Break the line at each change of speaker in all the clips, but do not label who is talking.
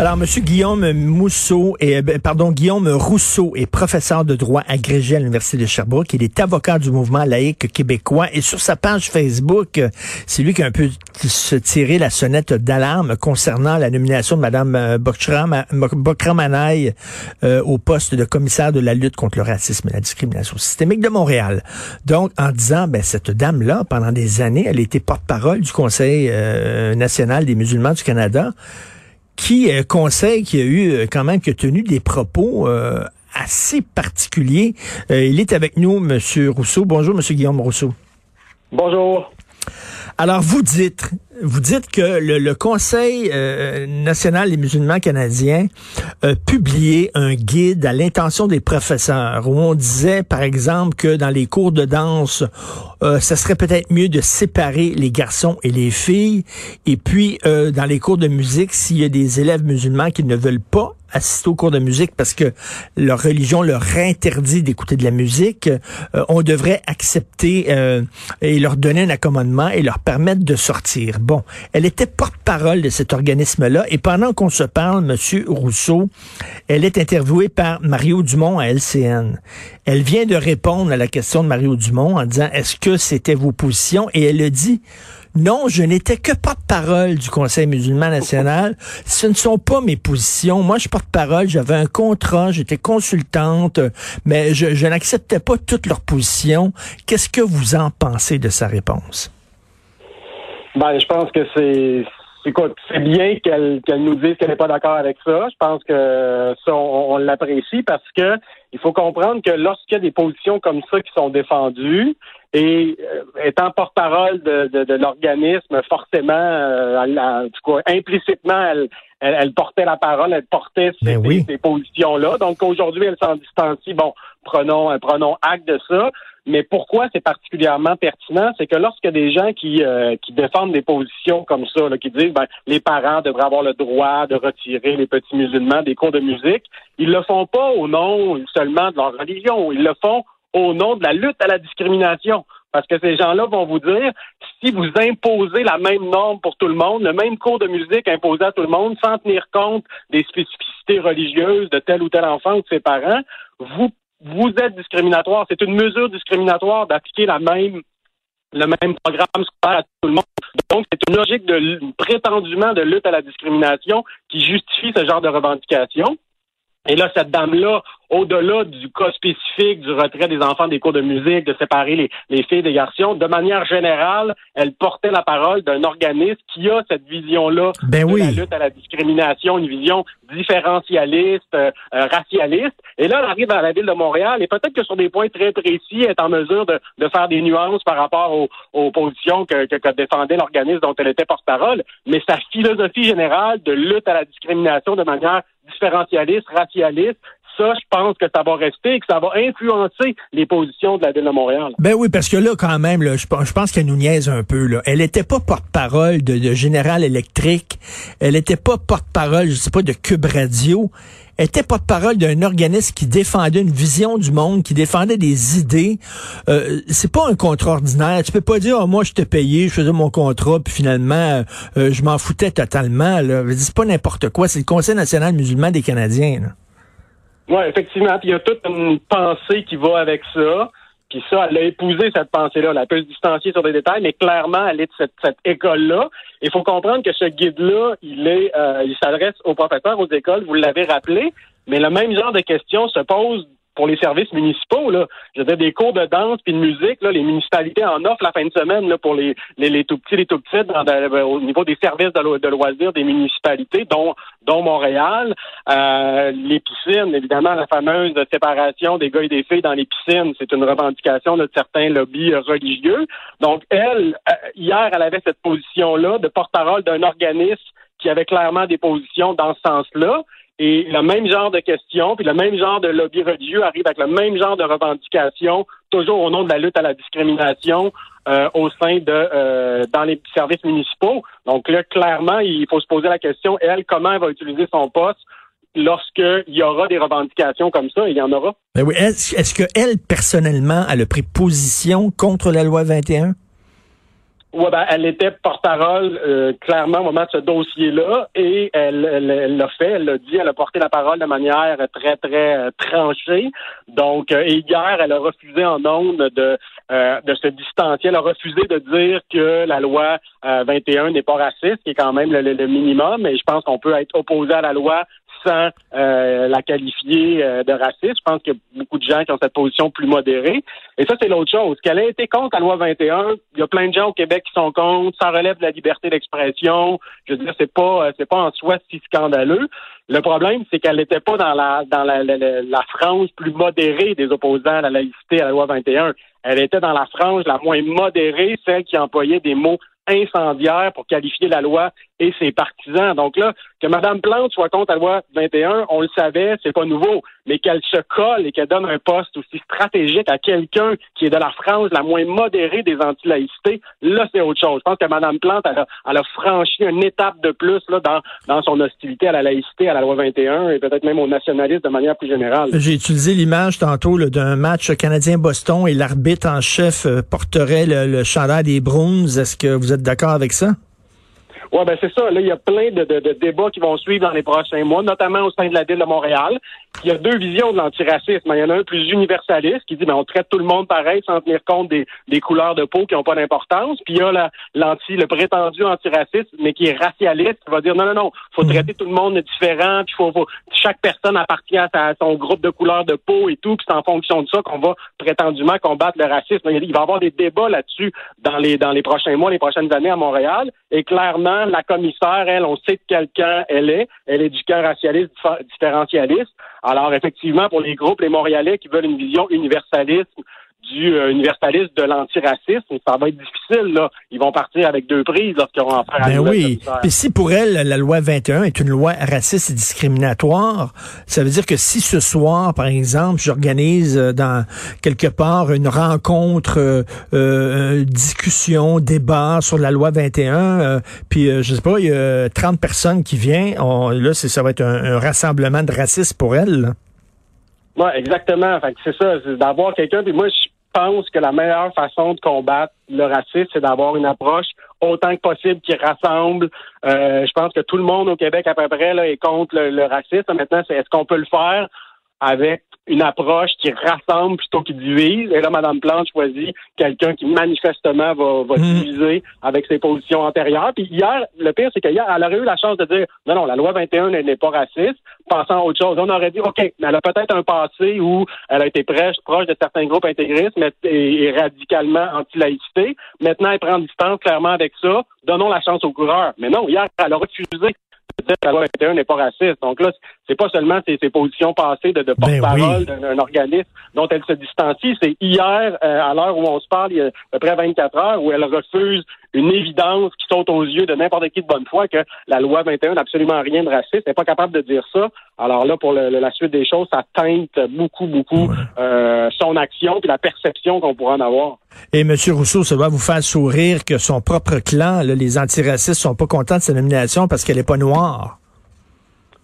Alors, Monsieur Guillaume Mousseau, et, ben, Rousseau est professeur de droit agrégé à l'Université de Sherbrooke. Il est avocat du mouvement laïque québécois. Et sur sa page Facebook, euh, c'est lui qui a un peu tiré la sonnette d'alarme concernant la nomination de Mme Bokramanaï euh, au poste de commissaire de la lutte contre le racisme et la discrimination systémique de Montréal. Donc, en disant, ben, cette dame-là, pendant des années, elle était porte-parole du Conseil euh, national des musulmans du Canada qui euh, conseille qui a eu euh, quand même qui a tenu des propos euh, assez particuliers. il est avec nous, Monsieur Rousseau. Bonjour, Monsieur Guillaume Rousseau.
Bonjour.
Alors, vous dites, vous dites que le, Conseil euh, national des musulmans canadiens a publié un guide à l'intention des professeurs où on disait, par exemple, que dans les cours de danse, euh, ça serait peut-être mieux de séparer les garçons et les filles. Et puis, euh, dans les cours de musique, s'il y a des élèves musulmans qui ne veulent pas assister aux cours de musique parce que leur religion leur interdit d'écouter de la musique, euh, on devrait accepter euh, et leur donner un accommodement et leur permettre de sortir. Bon, elle était porte-parole de cet organisme-là et pendant qu'on se parle, Monsieur Rousseau, elle est interviewée par Mario Dumont à LCN. Elle vient de répondre à la question de Mario Dumont en disant est-ce que c'était vos positions? Et elle a dit non, je n'étais que porte-parole du Conseil musulman national. Ce ne sont pas mes positions. Moi, je porte-parole, j'avais un contrat, j'étais consultante, mais je, n'acceptais pas toutes leurs positions. Qu'est-ce que vous en pensez de sa réponse?
Ben, je pense que c'est c'est bien qu'elle nous dise qu'elle n'est pas d'accord avec ça. Je pense que ça, on, l'apprécie parce que il faut comprendre que lorsqu'il y a des positions comme ça qui sont défendues, et euh, étant porte-parole de, de, l'organisme, forcément, euh, implicitement, elle, elle, portait la parole, elle portait ces,
ben
ces, positions-là. Donc aujourd'hui, elle s'en distancie. Bon, prenons, prenons acte de ça. Mais pourquoi c'est particulièrement pertinent, c'est que lorsque des gens qui, euh, qui défendent des positions comme ça, là, qui disent ben, les parents devraient avoir le droit de retirer les petits musulmans des cours de musique, ils le font pas au nom seulement de leur religion, ils le font au nom de la lutte à la discrimination. Parce que ces gens-là vont vous dire, si vous imposez la même norme pour tout le monde, le même cours de musique imposé à tout le monde, sans tenir compte des spécificités religieuses de tel ou tel enfant ou de ses parents, vous, vous êtes discriminatoire. C'est une mesure discriminatoire d'appliquer même le même programme scolaire à tout le monde. Donc, c'est une logique prétendument de lutte à la discrimination qui justifie ce genre de revendication. Et là, cette dame-là au-delà du cas spécifique du retrait des enfants des cours de musique, de séparer les, les filles des garçons, de manière générale, elle portait la parole d'un organisme qui a cette vision-là
ben
de
oui.
la lutte à la discrimination, une vision différentialiste, euh, euh, racialiste. Et là, elle arrive à la ville de Montréal et peut-être que sur des points très précis, elle est en mesure de, de faire des nuances par rapport aux, aux positions que, que, que défendait l'organisme dont elle était porte-parole. Mais sa philosophie générale de lutte à la discrimination de manière différentialiste, racialiste, je pense que ça va rester et que ça va influencer les positions de la Ville de Montréal.
Ben oui, parce que là, quand même, là, je, pense qu'elle nous niaise un peu. Là. Elle n'était pas porte-parole de, de Général Electric. Elle n'était pas porte-parole, je sais pas, de Cube Radio. Elle était porte-parole d'un organisme qui défendait une vision du monde, qui défendait des idées. Euh, c'est pas un contrat ordinaire. Tu peux pas dire, oh, moi, je t'ai payé, je faisais mon contrat, puis finalement, euh, je m'en foutais totalement. C'est pas n'importe quoi. C'est le Conseil national musulman des Canadiens. Là.
Oui, effectivement. Puis il y a toute une pensée qui va avec ça. Puis ça, elle a épousé cette pensée-là. Elle peut se distancier sur des détails, mais clairement, elle est de cette, cette école-là. Il faut comprendre que ce guide-là, il est, euh, il s'adresse aux professeurs, aux écoles. Vous l'avez rappelé, mais le même genre de questions se pose pour les services municipaux. Là. Je des cours de danse puis de musique, là, les municipalités en offrent la fin de semaine là, pour les, les, les tout petits, les tout petites au niveau des services de, de, loisirs des municipalités, dont, dont Montréal. Euh, les piscines, évidemment, la fameuse séparation des gars et des filles dans les piscines, c'est une revendication de certains lobbies religieux. Donc, elle, euh, hier, elle avait cette position-là de porte-parole d'un organisme qui avait clairement des positions dans ce sens-là. Et le même genre de questions, puis le même genre de lobby religieux arrive avec le même genre de revendications, toujours au nom de la lutte à la discrimination euh, au sein de euh, dans les services municipaux. Donc là, clairement, il faut se poser la question, elle, comment elle va utiliser son poste lorsqu'il y aura des revendications comme ça, il y en aura.
Ben oui. Est-ce est qu'elle, personnellement, a pris position contre la loi 21?
Oui, ben, elle était porte-parole euh, clairement au moment de ce dossier-là et elle l'a fait, elle l'a dit, elle a porté la parole de manière très, très euh, tranchée. Donc, euh, et hier, elle a refusé en ondes de, de se distancier. Elle a refusé de dire que la loi 21 n'est pas raciste, qui est quand même le, le minimum. Et je pense qu'on peut être opposé à la loi sans euh, la qualifier euh, de raciste. Je pense qu'il y a beaucoup de gens qui ont cette position plus modérée. Et ça, c'est l'autre chose. Qu'elle a été contre la loi 21, il y a plein de gens au Québec qui sont contre. Ça relève de la liberté d'expression. Je veux dire, c'est pas, euh, c'est pas en soi si scandaleux. Le problème, c'est qu'elle n'était pas dans la dans la, la, plus modérée des opposants à la laïcité à la loi 21. Elle était dans la frange la moins modérée, celle qui employait des mots incendiaire pour qualifier la loi et ses partisans. Donc là, que Mme Plante soit contre la loi 21, on le savait, c'est pas nouveau, mais qu'elle se colle et qu'elle donne un poste aussi stratégique à quelqu'un qui est de la France la moins modérée des anti-laïcités, là, c'est autre chose. Je pense que Mme Plante, elle a, franchi une étape de plus là, dans, dans son hostilité à la laïcité, à la loi 21 et peut-être même au nationalisme de manière plus générale.
J'ai utilisé l'image tantôt d'un match canadien-Boston et l'arbitre en chef euh, porterait le, le chandail des Bruins. Est-ce que vous êtes d'accord avec ça?
Oui, ben c'est ça. Là, il y a plein de, de, débats qui vont suivre dans les prochains mois, notamment au sein de la ville de Montréal. Il y a deux visions de l'antiracisme. Il y en a un plus universaliste qui dit ben on traite tout le monde pareil sans tenir compte des, des couleurs de peau qui n'ont pas d'importance. Puis il y a l'anti, le prétendu antiracisme, mais qui est racialiste, qui va dire non, non, non, faut mhm. traiter tout le monde de différent, puis faut, faut, chaque personne appartient à, son groupe de couleurs de peau et tout, puis c'est en fonction de ça qu'on va prétendument combattre le racisme. Il va y avoir des débats là-dessus dans les dans les prochains mois, les prochaines années à Montréal. Et clairement, la commissaire, elle, on sait de quelqu'un elle est. Elle est du cœur racialiste, différentialiste. Alors, effectivement, pour les groupes, les Montréalais qui veulent une vision universaliste du euh, universaliste de l'antiracisme, ça va être difficile. Là. Ils vont partir avec deux prises lorsqu'ils auront affaire à
ben oui. Puis si pour elle, la loi 21 est une loi raciste et discriminatoire, ça veut dire que si ce soir, par exemple, j'organise euh, dans quelque part une rencontre, euh, euh discussion, débat sur la loi 21, puis je sais pas, il y a 30 personnes qui viennent, là, ça va être un, rassemblement de racistes pour elle.
Oui, exactement. c'est ça, c'est d'avoir quelqu'un. Puis moi, je pense que la meilleure façon de combattre le racisme, c'est d'avoir une approche autant que possible qui rassemble. Euh, je pense que tout le monde au Québec à peu près là, est contre le, racisme. Maintenant, c'est est-ce qu'on peut le faire avec une approche qui rassemble plutôt qu'il divise. Et là, Mme Plante choisit quelqu'un qui manifestement va, va hmm. diviser avec ses positions antérieures. Puis hier, le pire, c'est qu'hier, elle aurait eu la chance de dire non, non, la loi 21 n'est pas raciste, pensant à autre chose. On aurait dit OK, mais elle a peut-être un passé où elle a été proche, proche de certains groupes intégristes mais, et, radicalement anti-laïcité. Maintenant, elle prend distance clairement avec ça. Donnons la chance aux coureurs. Mais non, hier, elle a refusé la loi 21 n'est pas raciste. Donc là, c'est pas seulement ses, positions passées de, de ben porte-parole d'un organisme dont elle se distancie. C'est hier, euh, à l'heure où on se parle, il y a à peu près 24 heures, où elle refuse une évidence qui saute aux yeux de n'importe qui de bonne foi que la loi 21 n'a absolument rien de raciste. Elle n'est pas capable de dire ça. Alors là, pour la suite des choses, ça teinte beaucoup, beaucoup euh, son action et la perception qu'on pourra en avoir.
Et M. Rousseau, ça va vous faire sourire que son propre clan, les antiracistes, sont pas contents de sa nomination parce qu'elle n'est pas noire.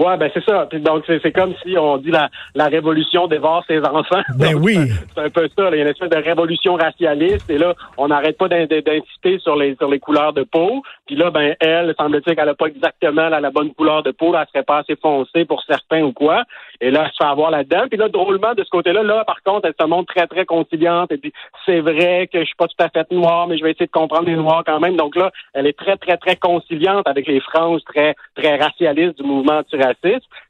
Ouais, ben c'est ça. donc c'est comme si on dit la, la révolution dévore ses enfants.
Ben oui.
C'est un peu ça. Il y a une espèce de révolution racialiste et là, on n'arrête pas d'inciter sur les sur les couleurs de peau. Puis là, ben elle, semble-t-il qu'elle n'a pas exactement la, bonne couleur de peau. Là, elle serait pas assez foncée pour certains ou quoi. Et là, elle se fait avoir là-dedans. Puis là, drôlement, de ce côté-là, là, par contre, elle se montre très, très conciliante. Et puis, c'est vrai que je suis pas tout à fait noire, mais je vais essayer de comprendre les noirs quand même. Donc là, elle est très, très, très conciliante avec les franges très, très racialistes du mouvement antiraciste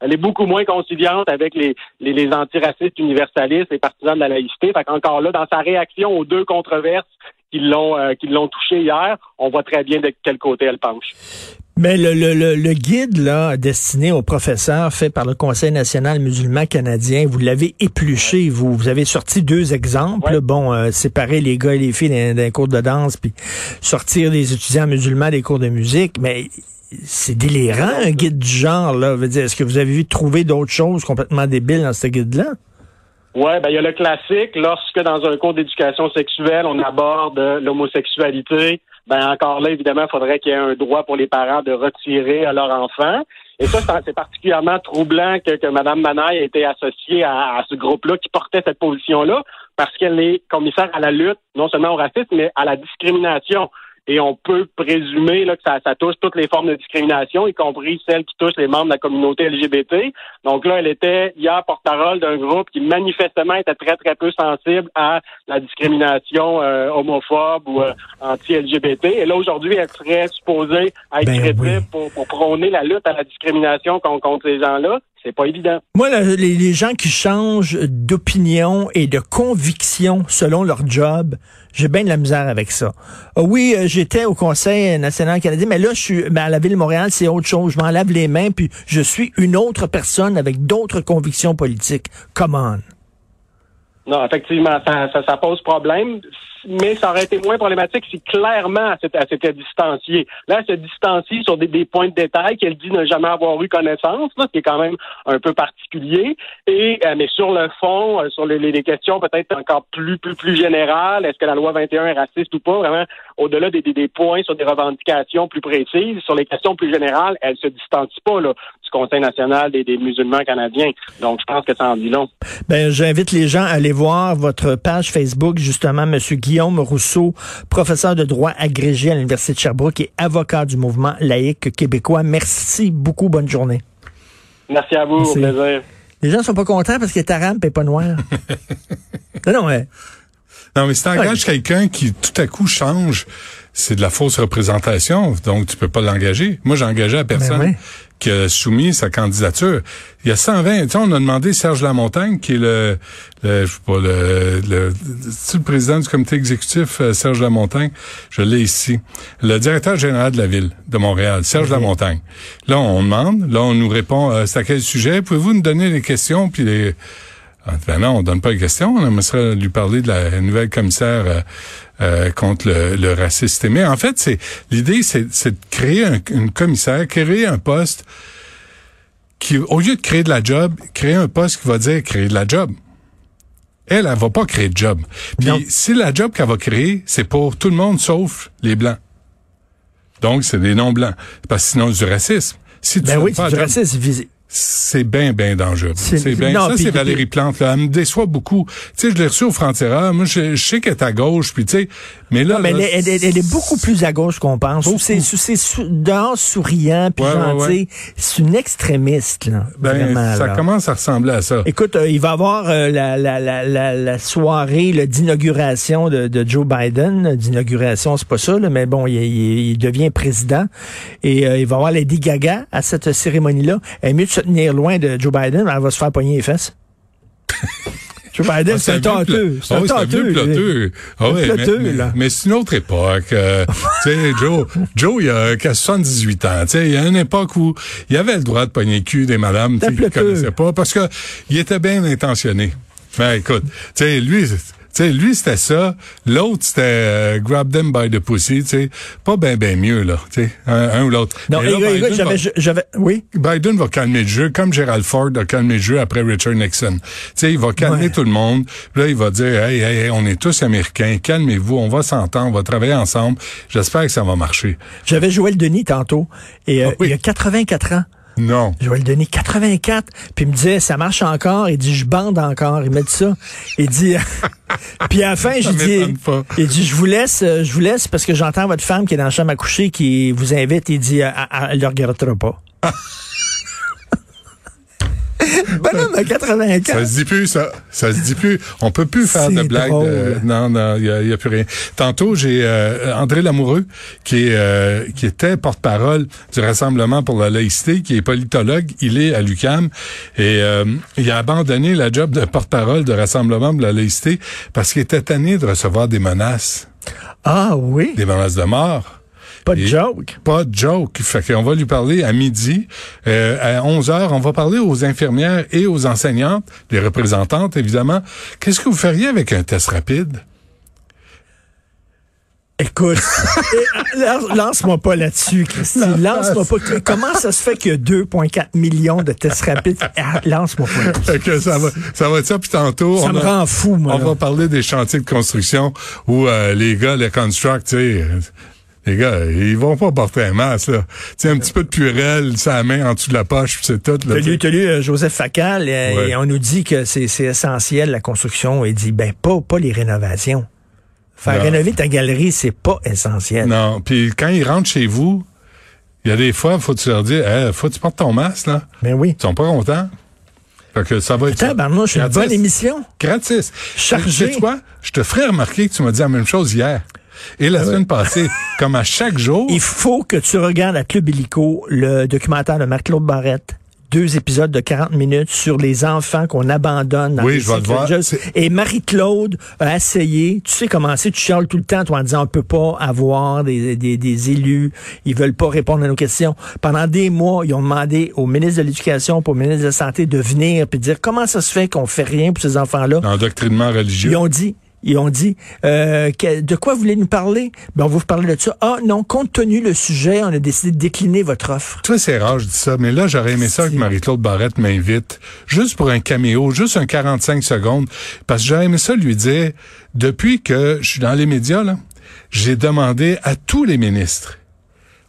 Elle est beaucoup moins conciliante avec les, les, les antiracistes universalistes, les partisans de la laïcité. Fait qu'encore là, dans sa réaction aux deux controverses qui l'ont euh, qui l'ont touché hier, on voit très bien de quel côté elle penche.
Mais le, le, le, le, guide là destiné aux professeurs fait par le Conseil national musulman canadien, vous l'avez épluché, vous vous avez sorti deux exemples,
Ouais.
bon euh, séparer les gars et les filles d'un d'un cours de danse puis sortir les étudiants musulmans des cours de musique, mais c'est délirant un guide du genre là, est-ce que vous avez vu trouver d'autres choses complètement débiles dans ce guide là
Ouais, ben il y a le classique lorsque dans un cours d'éducation sexuelle on aborde l'homosexualité, ben encore là évidemment il faudrait qu'il y ait un droit pour les parents de retirer à leur enfant. Et ça c'est- particulièrement troublant que, que Mme Manaille ait été associée à ce groupe-là qui portait cette position-là parce qu'elle est commissaire à la lutte non seulement au racisme mais à la discrimination. Et on peut présumer là, que ça, ça touche toutes les formes de discrimination, y compris celles qui touchent les membres de la communauté LGBT. Donc là, elle était hier porte-parole d'un groupe qui manifestement était très, très peu sensible à la discrimination euh, homophobe ou euh, anti-LGBT. Et là, aujourd'hui, elle serait supposée être
Ben
crédible
oui.
pour, pour prôner la lutte à la discrimination contre, contre ces gens-là. C'est pas évident.
Moi, là, les, les gens qui changent d'opinion et de conviction selon leur job, j'ai bien de la misère avec ça. Ah oui, euh, j'étais au Conseil national canadien, mais là, je suis ben, à la ville de Montréal, c'est autre chose. Je m'en lave les mains, puis je suis une autre personne avec d'autres convictions politiques. Come on.
Non, effectivement, ça, ça, ça pose problème, mais ça aurait été moins problématique si clairement elle s'était distanciée. Là, elle se distancie sur des, points de détail qu'elle dit ne jamais avoir eu connaissance, là, ce qui est quand même un peu particulier. Et euh, mais sur le fond, euh, sur les- les questions peut-être encore plus plus plus générales, est-ce que la loi 21 est raciste ou pas, vraiment au-delà des, des, des points sur des revendications plus précises, sur les questions plus générales, elle se distancie pas là, du Conseil national des, des musulmans canadiens. Donc, je pense que ça en dit long.
Ben, j'invite les gens à aller voir votre page Facebook, justement, Monsieur Guillaume Rousseau, professeur de droit agrégé à l'Université de Sherbrooke et avocat du mouvement laïque québécois. Merci beaucoup. Bonne journée.
Merci à vous,
Merci.
au plaisir.
Les gens sont pas contents parce qu'il est arabe et pas noir. non, non, ouais.
Non, mais si t'engages quelqu'un qui tout à coup change, c'est de la fausse représentation, donc tu peux pas l'engager. Moi, j'ai engagé personne
Ben oui.
qui a soumis sa candidature. Il y a 120, tu sais, on a demandé Serge Lamontagne, qui est le, le je sais pas, le, le, le président du comité exécutif, euh, Serge Lamontagne, je l'ai ici, le directeur général de la ville de Montréal, Serge Lamontagne. Là, on demande, là, on nous répond, euh, c'est à quel sujet? Pouvez-vous nous donner les questions puis les... Ah, Ben non, on donne pas les questions. On aimerait lui parler de la nouvelle commissaire euh, euh, contre le, le racisme systémique. En fait, c'est l'idée, c'est c'est de créer un, une commissaire, créer un poste qui, au lieu de créer de la job, créer un poste qui va dire créer de la job. Elle, elle va pas créer de job.
Non.
Puis si la job qu'elle va créer, c'est pour tout le monde sauf les blancs. Donc, c'est des non-blancs. Parce que sinon, c'est du racisme. Si tu
Ben oui, c'est du
job-
racisme visé.
C'est bien, bien dangereux.
C'est-
bien. Ça, c'est Valérie Plante. Là. Elle me déçoit beaucoup. Tu sais, je l'ai reçue au Frontières. Moi, je, je sais qu'elle est à gauche, puis tu sais, mais là...
Non, mais
là,
elle, est- elle elle est beaucoup plus à gauche qu'on pense. C'est dehors souriant puis
Ouais,
gentil.
ouais.
C'est une extrémiste là.
ben,
vraiment,
ça
là.
commence à ressembler à ça.
Écoute, euh, il va y avoir euh, la, la, la, la, la soirée d'inauguration de, de Joe Biden. D'inauguration, c'est pas ça, là, mais bon, il, il- il devient président. Et euh, il va y avoir Lady Gaga à cette cérémonie-là. Elle est mieux de se tenir loin de Joe Biden, elle va se faire pogner les fesses. Joe Biden,
Ah,
c'est un tâteux. C'est un tâteux.
plateux. Ah mais- c'est une autre époque. euh, tu sais, Joe, Joe, il a qu'à 78 ans. Tu sais, il y a une époque où il avait le droit de pogner le cul des madames qu'il connaissait pas parce que il était bien intentionné. Ben écoute, tu sais, lui, sais, lui c'était ça. L'autre c'était euh, grab them by the pussy. Sais, pas ben ben mieux là. Sais, un, un ou l'autre.
Non,
là,
écoute,
Biden
j'avais,
va-
j'avais, oui?
Biden va calmer le jeu, comme Gerald Ford a calmé le jeu après Richard Nixon. Sais, il va calmer
Ouais.
tout le monde. Puis là, il va dire, hey, hey, hey, on est tous Américains, calmez-vous, on va s'entendre, on va travailler ensemble. J'espère que ça va marcher.
J'avais Joël Denis tantôt. Et euh,
Ah oui.
il a 84 ans.
Non.
Joël Denis, 84. Puis il me disait, ça marche encore? Il dit, je bande encore. Il m'a dit ça. Il dit, puis à la fin, j'ai dit, il dit, je vous laisse, euh, je vous laisse parce que j'entends votre femme qui est dans la chambre à coucher qui vous invite. Il dit, elle, elle le regardera pas. Bonhomme à 84.
Ça se dit plus, ça. Ça se dit plus. On peut plus faire de blagues. de- non, non, il y a, y a plus rien. Tantôt, j'ai euh, André Lamoureux, qui est euh, qui était porte-parole du Rassemblement pour la laïcité, qui est politologue. Il est à l'UCAM et euh, il a abandonné la job de porte-parole de Rassemblement pour la laïcité parce qu'il était tanné de recevoir des menaces,
Ah oui,
des menaces de mort.
Pas de
Et-
joke.
Pas de joke. Fait qu'on va lui parler à midi. Euh, à 11 heures, on va parler aux infirmières et aux enseignantes, les représentantes, évidemment. Qu'est-ce que vous feriez avec un test rapide?
Écoute, lance- lance-moi pas là-dessus, Christy. Lance-moi pas. Comment ça se fait qu'il y a 2,4 millions de tests rapides? Ah, Lance-moi pas là-dessus.
Ça va, ça va être ça. Puis tantôt,
Ça
on,
me
a-
rend fou, moi.
on va parler des chantiers de construction où euh, les gars, les construct, tu sais, euh, les gars, ils vont pas porter un masque, là. Un petit peu de purelle, sa main en dessous de la poche, puis c'est tout.
T'as lu, t'as lu euh, Joseph Facal, euh,
Ouais.
et on nous dit que c'est c'est essentiel, la construction. Il dit, ben, pas, pas les rénovations. Faire
Non.
rénover ta galerie, c'est pas essentiel.
Non, puis quand ils rentrent chez vous, il y a des fois, faut que tu leur dire, hey, faut que tu portes ton masque, là.
Mais oui.
Ils sont pas contents. Fait que ça va être ça.
Tabarnouche, une
Gratis.
bonne émission.
Gratis.
Chargé.
Tu sais quoi? Je te ferai remarquer que tu m'as dit la même chose hier. Et la semaine passée, comme à chaque jour.
Il faut que tu regardes à Club Illico le documentaire de Marc-Claude Barrette. Deux épisodes de 40 minutes sur les enfants qu'on abandonne dans
Oui,
les
je vais le voir.
Et Marie-Claude a essayé, tu sais comment c'est, tu chiales tout le temps, toi, en disant on peut pas avoir des, des, des élus, ils veulent pas répondre à nos questions. Pendant des mois, ils ont demandé au ministre de l'Éducation, au ministre de la Santé de venir puis de dire comment ça se fait qu'on fait rien pour ces enfants-là?
L'endoctrinement religieux.
Ils ont dit, ils ont dit, euh, que- de quoi vous voulez nous parler? Ben, on va vous parler de ça. Ah non, compte tenu le sujet, on a décidé de décliner votre offre.
Tu vois, c'est rare, je dis ça, mais là, j'aurais aimé ça que Marie-Claude Barrette m'invite, juste pour un caméo, juste un 45 secondes, parce que j'aurais aimé ça lui dire, depuis que je suis dans les médias, là, j'ai demandé à tous les ministres,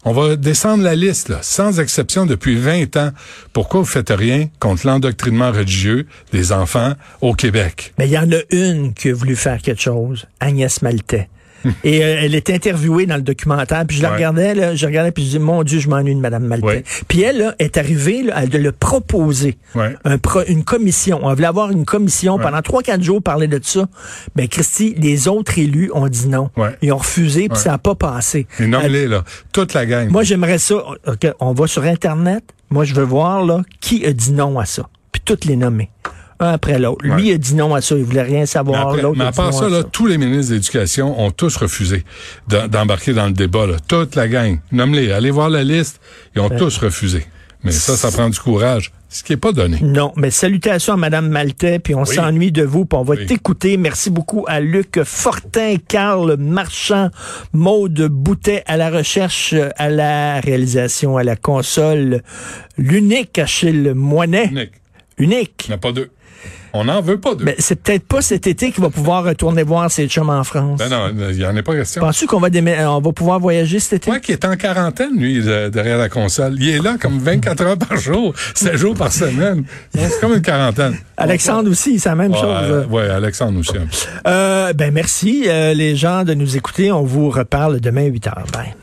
on va descendre la liste, là, sans exception, depuis 20 ans, pourquoi vous faites rien contre l'endoctrinement religieux des enfants au Québec?
Mais il y en a une qui a voulu faire quelque chose, Agnès Maltais. Et euh, elle est interviewée dans le documentaire, puis je la
Ouais.
regardais, là, je regardais, puis je dis, mon Dieu, je m'ennuie de Madame Maltais.
Ouais.
Puis elle là, est arrivée là, à de le proposer,
Ouais.
un pro- une commission. On voulait avoir une commission pendant trois, quatre jours parler de ça. Ben Christy, les autres élus ont dit non.
Ouais.
Ils ont refusé, puis ça n'a pas passé.
Et nomme-les, là, toute la gang.
Moi, j'aimerais ça. OK, on va sur Internet. Moi, je veux voir là qui a dit non à ça. Puis toutes les nommer. Un après l'autre. Lui
Ouais.
a dit non à ça. Il voulait rien
Mais,
savoir.
après- mais à part ça,
à
là, tous les ministres de l'Éducation ont tous refusé d'embarquer dans le débat. Là. Toute la gang. Nomme-les. Allez voir la liste. Ils ont tous refusé. Mais ça, ça prend du courage. Ce qui est pas donné.
Non, mais salutations à Madame Maltais, puis on
Oui.
s'ennuie de vous, puis on va
Oui.
t'écouter. Merci beaucoup à Luc Fortin, Carl Marchand, Maude Boutet à la recherche, à la réalisation, à la console. L'unique Achille Moinet.
Nick,
Unique.
il n'y en a pas deux. On n'en veut pas deux.
Mais c'est peut-être pas cet été qu'il va pouvoir retourner voir ses chums en France.
Ben non, il n'y en a pas question.
Penses-tu qu'on va, euh, on va pouvoir voyager cet été?
Moi qui est en quarantaine, lui, de- derrière la console, il est là comme 24 heures par jour, 7 jours par semaine. C'est comme une quarantaine.
Alexandre aussi, c'est la même chose.
ouais, Alexandre aussi.
Euh, ben merci euh, les gens de nous écouter. On vous reparle demain à 8 heures. Bye.